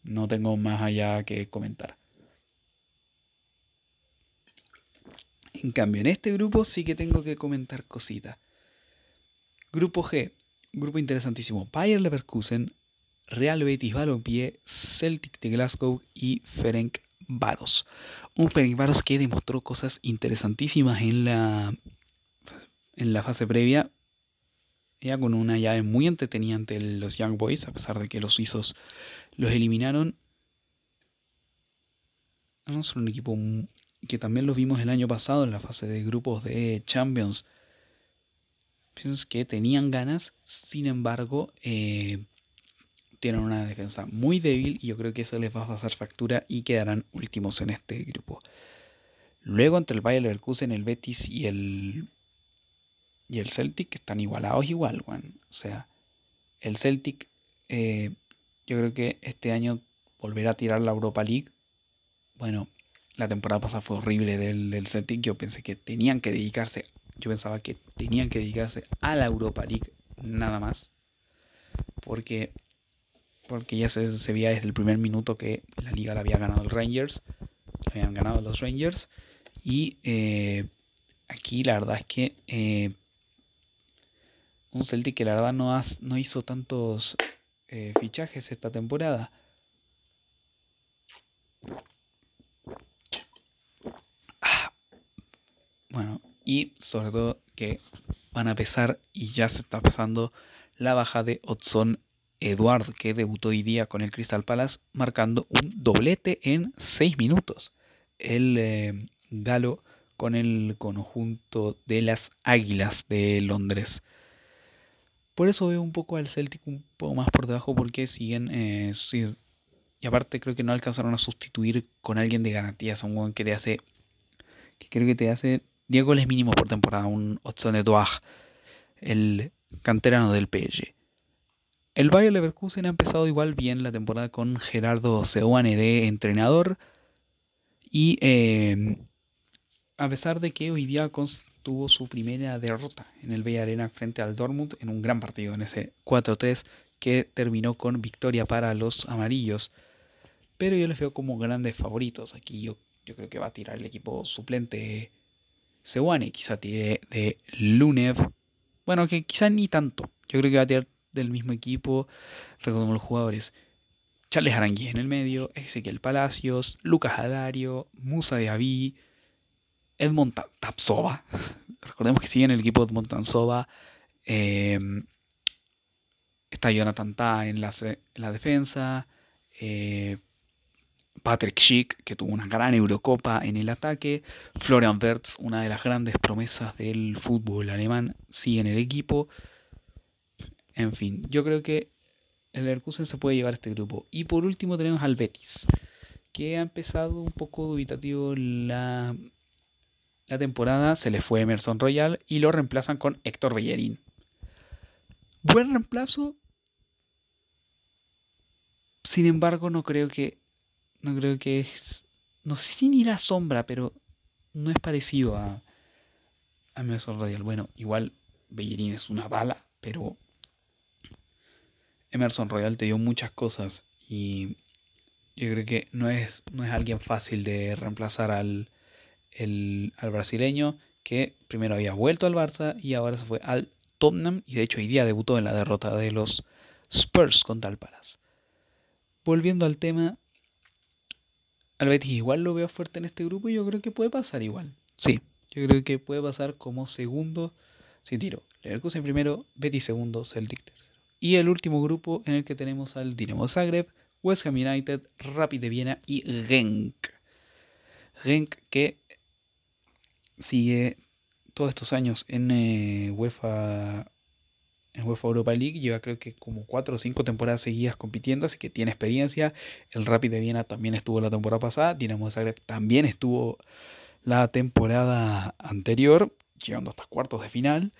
No tengo más allá que comentar. En cambio, en este grupo sí que tengo que comentar cositas. Grupo G, grupo interesantísimo. Bayer Leverkusen, Real Betis Balompié, Celtic de Glasgow y Ferenc Varos. Un Ferenc Varos que demostró cosas interesantísimas en la, en la fase previa. Ya con una llave muy entretenida ante los Young Boys, a pesar de que los suizos los eliminaron. No son un equipo que también lo vimos el año pasado en la fase de grupos de Champions. Pienso que tenían ganas, sin embargo, eh, tienen una defensa muy débil y yo creo que eso les va a pasar factura y quedarán últimos en este grupo. Luego entre el Bayer Leverkusen, el Betis y el y el Celtic están igualados igual, O sea, el Celtic eh, yo creo que este año volverá a tirar la Europa League. Bueno, la temporada pasada fue horrible del, Celtic. Yo pensé que tenían que dedicarse, yo pensaba que tenían que dedicarse a la Europa League nada más. Porque porque ya se, veía desde el primer minuto que la liga la había ganado el Rangers, habían ganado los Rangers, y eh, aquí la verdad es que eh, un Celtic que la verdad no, no hizo tantos eh, fichajes esta temporada. Ah, bueno, y sobre todo que van a pesar, y ya se está pesando, la baja de Otson Eduard, que debutó hoy día con el Crystal Palace, marcando un doblete en 6 minutos. El eh, galo con el conjunto de las Águilas de Londres. Por eso veo un poco al Celtic un poco más por debajo porque siguen... Eh, y aparte creo que no alcanzaron a sustituir con alguien de garantías a un buen que te hace... Que creo que te hace 10 goles mínimos por temporada. Un Otson Eduard, el canterano del PSG. El Bayer Leverkusen ha empezado igual bien la temporada con Gerardo Seoane de entrenador. Y em, a pesar de que hoy día tuvo su primera derrota en el Bella Arena frente al Dortmund en un gran partido, en ese 4-3 que terminó con victoria para los amarillos. Pero yo les veo como grandes favoritos. Aquí yo, yo creo que va a tirar el equipo suplente Seoane, quizá tire de Lunev. Bueno, que quizá ni tanto. Yo creo que va a tirar del mismo equipo. Recordemos los jugadores. Charles Arangui en el medio, Ezequiel Palacios, Lucas Alario, Musa de Aví, Edmond Tapsova. Recordemos que sigue en el equipo Edmond Tapsova. Em, está Jonathan Ta en la, la defensa. Eh, Patrick Schick, que tuvo una gran Eurocopa en el ataque. Florian Wirtz, una de las grandes promesas del fútbol alemán, sigue en el equipo. En fin, yo creo que el Leverkusen se puede llevar este grupo. Y por último tenemos al Betis, que ha empezado un poco dubitativo la, la temporada. Se le fue Emerson Royal y lo reemplazan con Héctor Bellerín. Buen reemplazo. Sin embargo, no creo que. No creo que es. No sé si ni la sombra, pero no es parecido a, a Emerson Royal. Bueno, igual Bellerín es una bala, pero Emerson Royal te dio muchas cosas y yo creo que no es, no es alguien fácil de reemplazar al, al brasileño que primero había vuelto al Barça y ahora se fue al Tottenham y de hecho hoy día debutó en la derrota de los Spurs contra el Palace. Volviendo al tema, al Betis igual lo veo fuerte en este grupo y yo creo que puede pasar igual. Sí, yo creo que puede pasar como segundo si tiro. Leverkusen primero, Betis segundo, Celtic tercero. Y el último grupo en el que tenemos al Dinamo Zagreb, West Ham United, Rapid de Viena y Genk. Genk que sigue todos estos años en eh, UEFA en UEFA Europa League, lleva creo que como 4 o 5 temporadas seguidas compitiendo, así que tiene experiencia. El Rapid de Viena también estuvo la temporada pasada, Dinamo Zagreb también estuvo la temporada anterior, llegando hasta cuartos de final.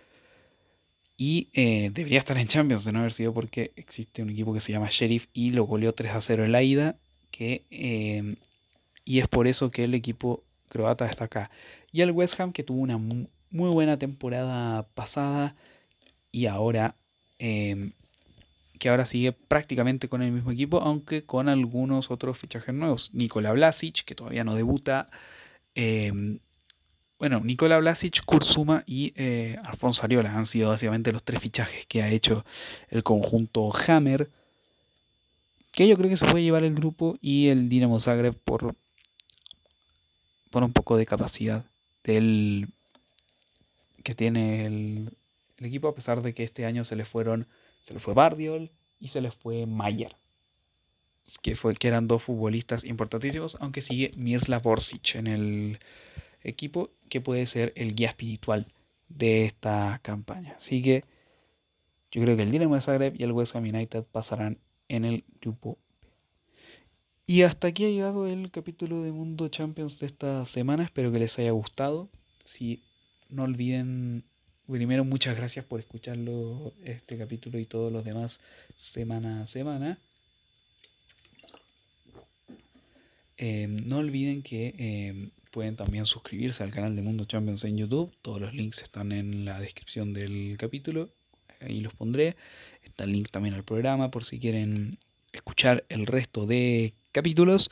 Y eh, debería estar en Champions de no haber sido porque existe un equipo que se llama Sheriff y lo goleó 3 a 0 en la ida. Que, eh, y es por eso que el equipo croata está acá. Y el West Ham que tuvo una muy buena temporada pasada y ahora em, que ahora sigue prácticamente con el mismo equipo, aunque con algunos otros fichajes nuevos. Nikola Vlasic, que todavía no debuta, em, bueno, Nikola Vlasic, Kurzuma y eh, Alfonso Ariola han sido básicamente los tres fichajes que ha hecho el conjunto Hammer. Que yo creo que se puede llevar el grupo y el Dinamo Zagreb por, por un poco de capacidad del que tiene el, equipo, a pesar de que este año se le fueron, se le fue Bardiol y se le fue Mayer. Que, fue, que eran dos futbolistas importantísimos, aunque sigue Mirsla Borsic en el, equipo que puede ser el guía espiritual de esta campaña. Así que yo creo que el Dinamo de Zagreb y el West Ham United pasarán en el grupo Y hasta aquí ha llegado el capítulo de Mundo Champions de esta semana. Espero que les haya gustado. Si no olviden, primero muchas gracias por escucharlo este capítulo y todos los demás semana a semana. Eh, no olviden que eh, Pueden también suscribirse al canal de Mundo Champions en YouTube. Todos los links están en la descripción del capítulo. Ahí los pondré. Está el link también al programa por si quieren escuchar el resto de capítulos.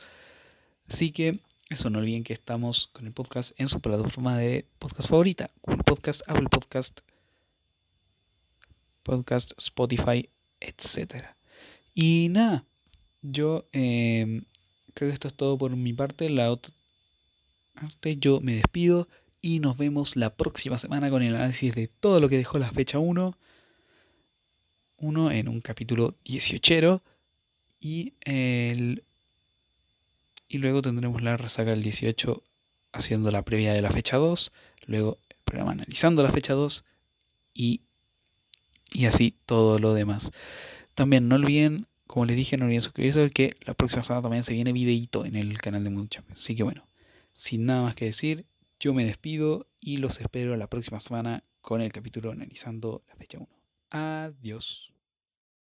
Así que eso, no olviden que estamos con el podcast en su plataforma de podcast favorita. Google Podcast, Apple Podcast, Podcast, Spotify, etc. Y nada, yo eh, creo que esto es todo por mi parte. La otra yo me despido y nos vemos la próxima semana con el análisis de todo lo que dejó la fecha 1. Uno en un capítulo 18 y, el, y luego tendremos la resaca del 18 haciendo la previa de la fecha 2, luego el programa analizando la fecha 2 y, y así todo lo demás. También no olviden, como les dije, no olviden suscribirse que la próxima semana también se viene videito en el canal de Mundo Champions. Así que bueno, sin nada más que decir, yo me despido y los espero la próxima semana con el capítulo analizando la fecha 1. Adiós.